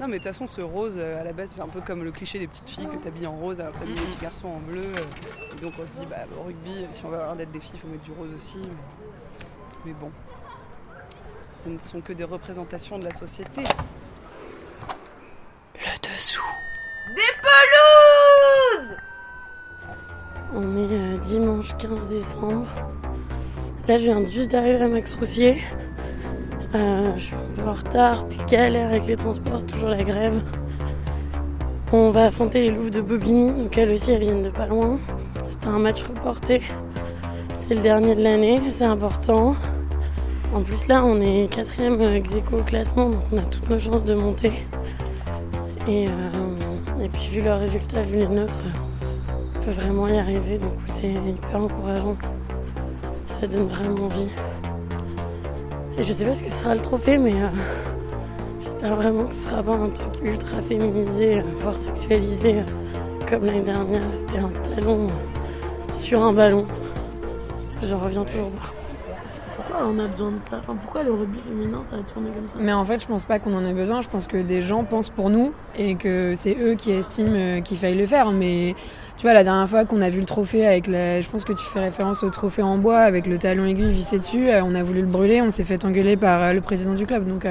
Non, mais de toute façon, ce rose, euh, à la base, c'est un peu comme le cliché des petites filles que t'habilles en rose alors que t'habilles les petits garçons en bleu. euh, et donc on se dit, bah, au rugby, si on veut avoir d'être des filles, il faut mettre du rose aussi. Mais, mais bon, ce ne sont que des représentations de la société. Le dessous. On est euh, dimanche 15 décembre. Là, je viens juste d'arriver à Max Roussier. Euh, je suis un peu en retard, c'était galère avec les transports, c'est toujours la grève. On va affronter les Louves de Bobigny, donc elles aussi, elles viennent de pas loin. C'était un match reporté. C'est le dernier de l'année, c'est important. En plus, là, on est quatrième euh, ex au classement, donc on a toutes nos chances de monter. Et, euh, puis, vu leurs résultats, vu les nôtres, on peut vraiment y arriver, donc c'est hyper encourageant. Ça donne vraiment envie. Je sais pas ce que sera le trophée, mais euh, j'espère vraiment que ce sera pas un truc ultra féminisé, euh, voire sexualisé, euh, comme l'année dernière. C'était un talon sur un ballon. J'en reviens toujours pas. On a besoin de ça enfin, Pourquoi le rugby féminin, ça a tourné comme ça? Mais en fait, je pense pas qu'on en ait besoin. Je pense que des gens pensent pour nous et que c'est eux qui estiment euh, qu'il faille le faire. Mais tu vois, la dernière fois qu'on a vu le trophée avec la. Je pense que tu fais référence au trophée en bois avec le talon aiguille vissé dessus. euh, On a voulu le brûler, on s'est fait engueuler par euh, le président du club. Donc.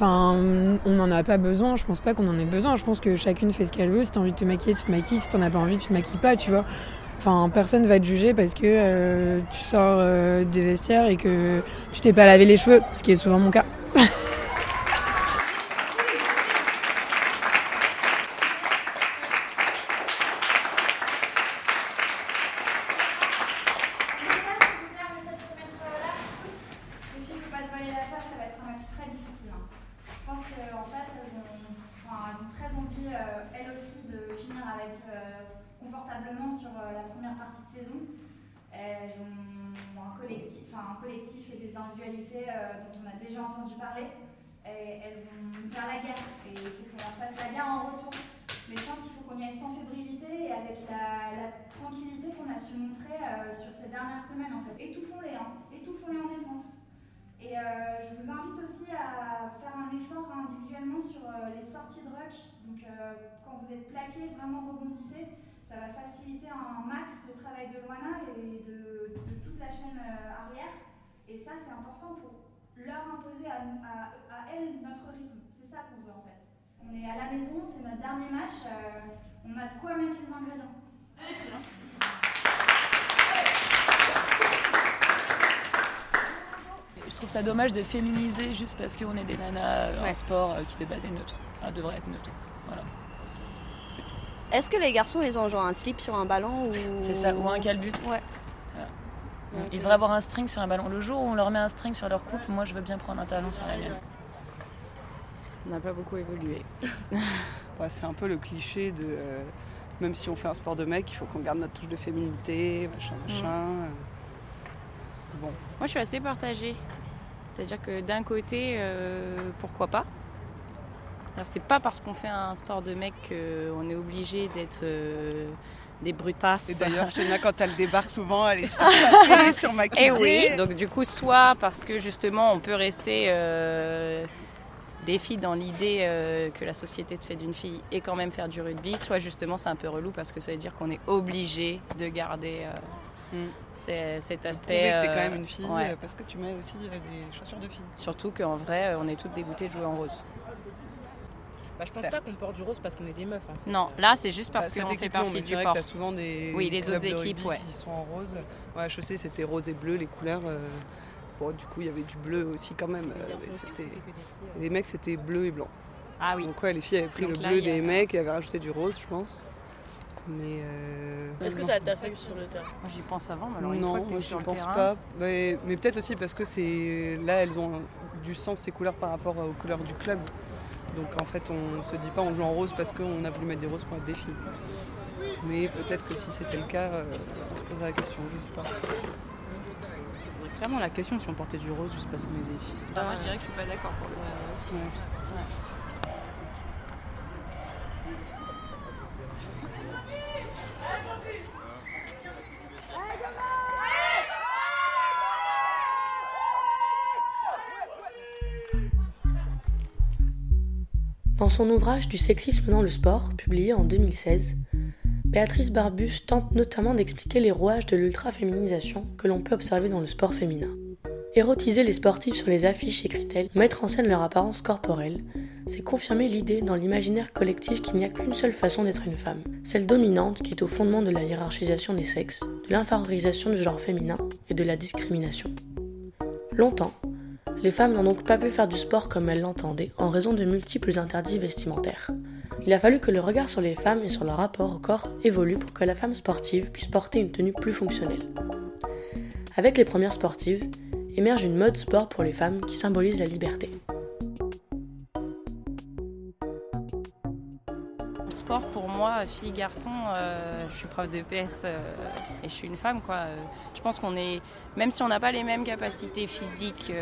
Enfin, on n'en a pas besoin. Je pense pas qu'on en ait besoin. Je pense que chacune fait ce qu'elle veut. Si t'as envie de te maquiller, tu te maquilles. Si t'en as pas envie, tu te maquilles pas, tu vois. Enfin, personne va te juger parce que euh, tu sors euh, des vestiaires et que tu t'es pas lavé les cheveux, ce qui est souvent mon cas. Les filles, faut pas se voiler la face, ça va être un match très difficile. hein. Je pense qu'en face, elles ont, enfin, elles ont très envie, euh, elles aussi, de finir avec, euh, confortablement sur euh, la première partie de saison. Elles ont un collectif, un collectif et des individualités euh, dont on a déjà entendu parler. Elles vont faire la guerre et il faut qu'on leur fasse la guerre en retour. Mais je pense qu'il faut qu'on y aille sans fébrilité et avec la, tranquillité qu'on a su montrer euh, sur ces dernières semaines en fait. Étouffons-les, hein. étouffons-les en défense. Et je vous invite aussi à faire un effort individuellement sur les sorties de rush. Donc quand vous êtes plaqué, vraiment rebondissez. Ça va faciliter un max le travail de Loana et de, de toute la chaîne euh, arrière. Et ça, c'est important pour leur imposer à, à, à elles notre rythme. C'est ça qu'on veut en fait. On est à la maison, c'est notre dernier match. euh, on a de quoi mettre les ingrédients. Je trouve ça dommage de féminiser juste parce qu'on est des nanas, Ouais. un sport euh, qui de base est neutre. Enfin, devrait être neutre. Est-ce que les garçons, ils ont genre un slip sur un ballon ou... C'est ça, ou un calbut. Ouais. Voilà. Ok. Ils devraient avoir un string sur un ballon. Le jour où on leur met un string sur leur coupe, moi je veux bien prendre un talon sur la mienne. On n'a pas beaucoup évolué. Ouais, c'est un peu le cliché de. euh, même si on fait un sport de mec, il faut qu'on garde notre touche de féminité, machin, machin. euh. Bon. Moi, je suis assez partagée. C'est-à-dire que d'un côté, euh, pourquoi pas? C'est pas parce qu'on fait un sport de mec qu'on est obligé d'être euh, des brutasses. Et d'ailleurs, Shena, quand elle débarque souvent, elle est surtapée, surmaquillée. Eh oui, donc du coup, soit parce que justement on peut rester euh, des filles dans l'idée euh, que la société te fait d'une fille et quand même faire du rugby, soit justement c'est un peu relou parce que ça veut dire qu'on est obligé de garder Mm. c'est- cet aspect. que t'es quand même une fille ouais. parce que tu mets aussi des chaussures de fille. Surtout qu'en vrai, on est toutes dégoûtées de jouer en rose. Bah, je pense Certes. pas qu'on porte du rose parce qu'on est des meufs. Non, là c'est juste parce Bah, qu'on fait partie mais du port. que t'as souvent des Oui, les autres de équipes, ouais. qui sont en rose. Ouais, HEC, c'était rose et bleu, les couleurs. euh, Bon, du coup, il y avait du bleu aussi quand même. Les euh, aussi, filles, euh. Les mecs, c'était bleu et blanc. Ah oui. Donc ouais, les filles avaient pris Donc le là, bleu a- des mecs et avaient rajouté du rose, je pense. Mais euh, Est-ce que ça t'affecte sur le terrain Moi j'y pense avant, mais alors une non, fois que moi t'es je sur le pense terrain, pas. Mais, mais peut-être aussi parce que c'est là elles ont du sens ces couleurs par rapport aux couleurs du club. Donc en fait on se dit pas on joue en rose parce qu'on a voulu mettre des roses pour être des filles. Mais peut-être que si c'était le cas, euh, on se poserait la question, je sais pas. Je poserais clairement la question si on portait du rose juste parce qu'on est des filles. bah, moi je dirais que je suis pas d'accord pour le Si, Dans son ouvrage Du sexisme dans le sport, publié en 2016, Béatrice Barbus tente notamment d'expliquer les rouages de l'ultra-féminisation que l'on peut observer dans le sport féminin. Érotiser les sportifs sur les affiches, écrit-elle, mettre en scène leur apparence corporelle, c'est confirmer l'idée dans l'imaginaire collectif qu'il n'y a qu'une seule façon d'être une femme, celle dominante qui est au fondement de la hiérarchisation des sexes, de l'infériorisation du genre féminin et de la discrimination. Longtemps, les femmes n'ont donc pas pu faire du sport comme elles l'entendaient en raison de multiples interdits vestimentaires. Il a fallu que le regard sur les femmes et sur leur rapport au corps évolue pour que la femme sportive puisse porter une tenue plus fonctionnelle. Avec les premières sportives, émerge une mode sport pour les femmes qui symbolise la liberté. Moi, fille garçon, euh, je suis prof de PS euh, et je suis une femme quoi. Euh, je pense qu'on est, même si on n'a pas les mêmes capacités physiques,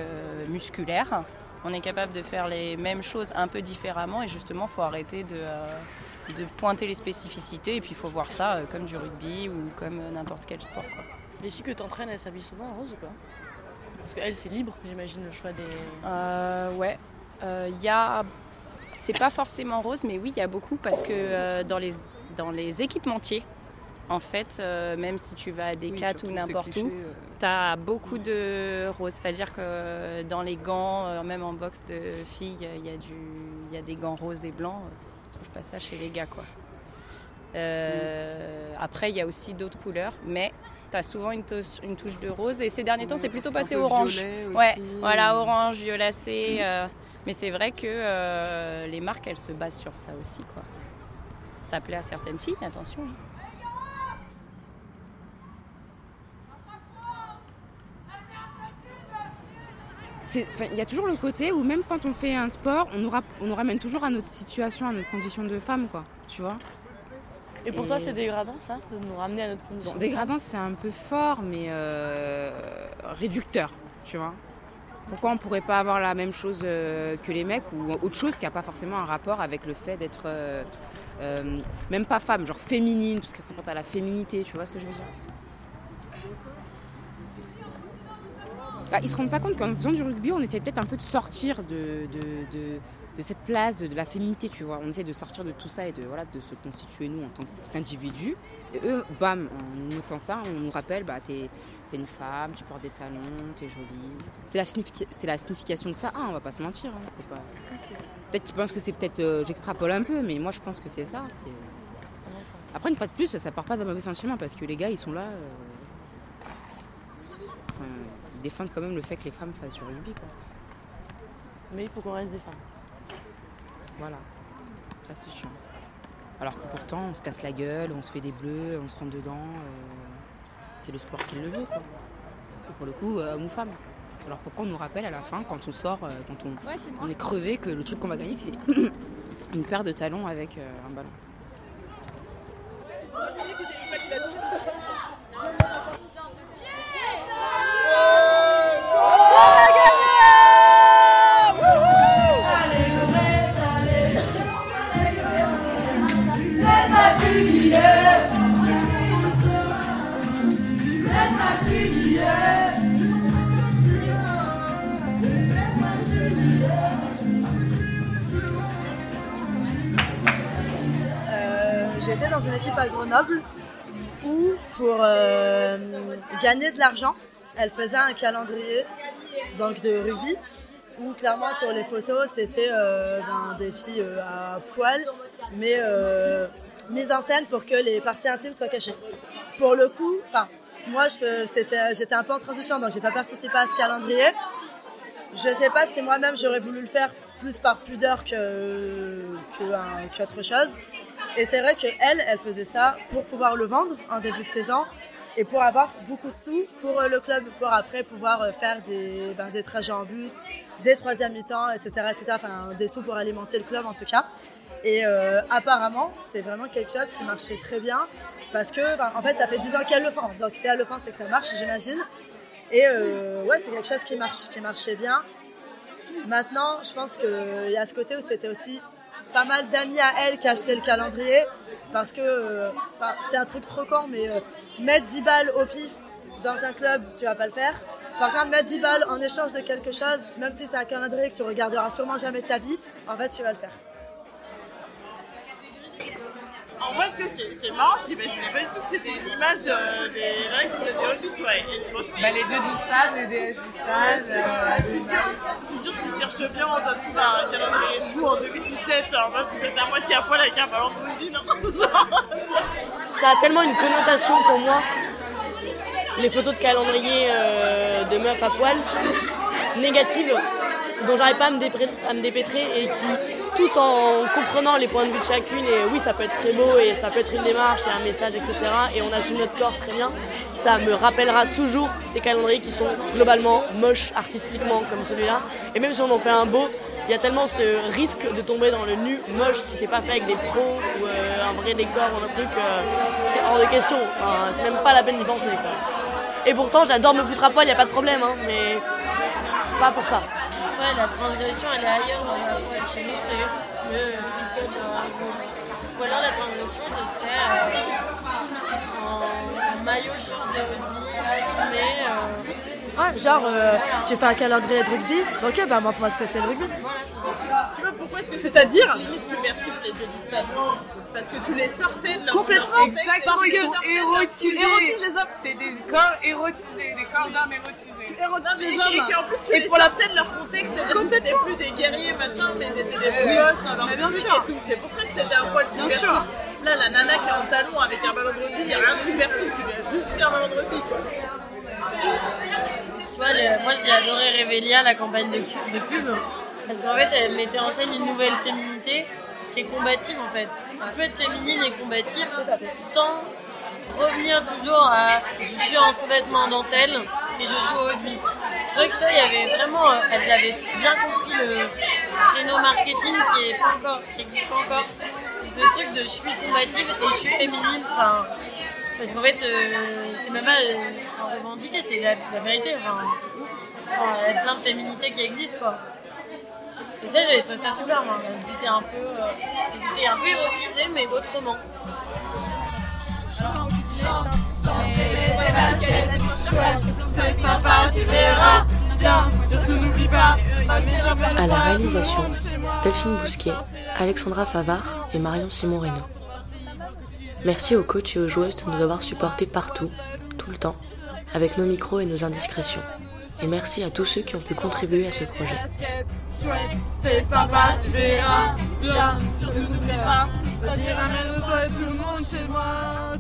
musculaires, on est capable de faire les mêmes choses un peu différemment et justement, faut arrêter de, de pointer les spécificités et puis il faut voir ça comme du rugby ou comme n'importe quel sport quoi. Les filles que tu entraînes, elles s'habillent souvent en rose ou pas? Parce qu'elles, c'est libre, j'imagine, le choix des. Ouais. Il y a c'est pas forcément rose, mais oui, il y a beaucoup parce que euh, dans, les, dans les équipementiers, en fait, euh, même si tu vas à des oui, ou n'importe où, euh. tu as beaucoup de rose. C'est-à-dire que dans les gants, même en boxe de filles, il y, a du, y a des gants roses et blancs. Je trouve pas ça chez les gars, quoi. Après, il y a aussi d'autres couleurs, mais tu as souvent une, touche, une touche de rose. Et ces derniers temps, c'est plutôt passé orange. Ouais, voilà, orange, violacé. Mais c'est vrai que euh, les marques, elles se basent sur ça aussi. Quoi. Ça plaît à certaines filles, attention. Il y a toujours le côté où même quand on fait un sport, on nous, on nous ramène toujours à notre situation, à notre condition de femme, quoi. Tu vois? Et pour toi, c'est dégradant, ça, de nous ramener à notre condition Dégradant, c'est un peu fort, mais euh, réducteur, tu vois? Pourquoi on ne pourrait pas avoir la même chose euh, que les mecs ou autre chose qui n'a pas forcément un rapport avec le fait d'être euh, euh, même pas femme, genre féminine, tout ce qui s'apporte à la féminité, tu vois ce que je veux dire? Bah, Ils se rendent pas compte qu'en faisant du rugby, on essaie peut-être un peu de sortir de, cette place de, la féminité, tu vois. On essaie de sortir de tout ça et de, voilà, de se constituer nous en tant qu'individus. Et eux, bam, en notant ça, on nous rappelle, bah, t'es t'es une femme, tu portes des talons, t'es jolie. C'est la, la, signification de ça, ah, on va pas se mentir. Hein, peut-être qu'ils pensent que c'est peut-être. Euh, j'extrapole un peu, mais moi je pense que c'est ça. Après, une fois de plus, ça part pas d'un mauvais sentiment parce que les gars, ils sont là. Euh, ils défendent quand même le fait que les femmes fassent du rugby. Quoi. Mais il faut qu'on reste des femmes. Voilà. Ça, c'est chiant. Alors que pourtant, on se casse la gueule, on se fait des bleus, on se rentre dedans. Euh, c'est le sport qui le veut, quoi. Et pour le coup, euh, homme ou femme. Alors pourquoi on nous rappelle à la fin, quand on sort, euh, quand on, est crevé, que le truc qu'on va gagner, c'est une paire de talons avec un ballon pour euh, gagner de l'argent, elle faisait un calendrier donc de rugby où clairement sur les photos c'était euh, ben, des filles euh, à poil mais mise en scène pour que les parties intimes soient cachées. Pour le coup, enfin moi j'étais un peu en transition donc j'ai pas participé à ce calendrier. Je sais pas si moi-même j'aurais voulu le faire plus par pudeur que qu'autre chose. Et c'est vrai qu'elle, elle faisait ça pour pouvoir le vendre en début de saison et pour avoir beaucoup de sous pour euh, le club, pour après pouvoir euh, faire des, ben, des trajets en bus, des troisième mi-temps, etc., etc. Enfin, des sous pour alimenter le club en tout cas. Et euh, apparemment, c'est vraiment quelque chose qui marchait très bien parce que, ben, en fait, ça fait 10 ans qu'elle le fait. Donc, si elle le fait, c'est que ça marche, j'imagine. Et ouais, c'est quelque chose qui, marche, qui marchait bien. Maintenant, je pense qu'il y a ce côté où c'était aussi pas mal d'amis à elle qui achetaient le calendrier parce que euh, c'est un truc trop con, mais euh, mettre 10 balles au pif dans un club, tu vas pas le faire. Par contre, mettre 10 balles en échange de quelque chose, même si c'est un calendrier que tu regarderas sûrement jamais de ta vie, en fait, tu vas le faire. En vrai, tu sais, c'est- marrant, j'imaginais pas du tout que c'était une image euh, des mecs qui faisaient du rugby, tu vois. Et franchement, Bah, les deux du stade, les DS du stade. euh, c'est sûr, c'est sûr, si je cherche bien, on doit trouver un calendrier de vous en 2017. En mode, vous êtes à moitié à poil avec un ballon de rugby, non Genre, Ça a tellement une connotation pour moi, les photos de calendrier euh, de meufs à poil, négatives, dont j'arrive pas à me, dépêtrer et qui, tout en comprenant les points de vue de chacune, et oui, ça peut être très beau et ça peut être une démarche et un message, etc., et on assume notre corps très bien, ça me rappellera toujours ces calendriers qui sont globalement moches artistiquement comme celui-là. Et même si on en fait un beau, il y a tellement ce risque de tomber dans le nu moche si c'est pas fait avec des pros ou euh, un vrai décor ou un truc, euh, c'est hors de question. Enfin, c'est même pas la peine d'y penser. quoi. Et pourtant, j'adore me foutre à poil, il a pas de problème, hein, mais pas pour ça. Ouais, la transgression, elle est ailleurs dans la boîte. Chez nous, c'est le cut, euh, Ou alors la transgression, ce serait euh, en, en maillot short de rugby, assumé. euh, Ouais, genre, euh, tu fais un calendrier de rugby, ok, bah montre-moi ce que c'est le rugby. tu vois pourquoi est-ce que c'est-à-dire limite subversible les jeux du stade? Parce que tu les sortais de leur Complètement, Exactement, et ils tu les sont sortais de leur- érotisés. Tu érotises les hommes. C'est des corps érotisés, des corps d'hommes érotisés. Tu Non, érotises mais les hommes. et qu'en plus tu Et les pour la- sortais de leur contexte, c'est-à-dire que c'était plus des guerriers machin, mais ils étaient des gosses dans leur sûr. et tout. C'est pour ça que c'était un poil subversif. sûr. Là, la nana qui est en talon avec un ballon de rugby, il n'y a rien de subversif, tu viens juste faire un ballon de rugby quoi. Tu vois, le- moi j'ai adoré Revelia, la campagne de, pub, parce qu'en fait elle mettait en scène une nouvelle féminité qui est combative en fait. Tu peux être féminine et combative sans revenir toujours à je suis en sous-vêtements en dentelle et je joue au rugby. C'est vrai que ça, il y avait vraiment, elle avait bien compris le créneau marketing qui est pas encore, qui existe pas encore. C'est ce truc de je suis combative et je suis féminine. Enfin, parce qu'en fait, euh, c'est même pas euh, à revendiquer, c'est la, vérité. Enfin, il y a plein de féminités qui existent, quoi. Et ça, j'avais trouvé ça super, moi. Étaient un peu, euh, un peu érotisées, mais autrement. À la réalisation, Delphine Bousquet, Alexandra Favard et Marion Simon. Merci aux coachs et aux joueuses de nous avoir supportés partout, tout le temps, avec nos micros et nos indiscrétions. Et merci à tous ceux qui ont pu contribuer à ce projet. Vas-y, ramène-toi tout le monde chez moi.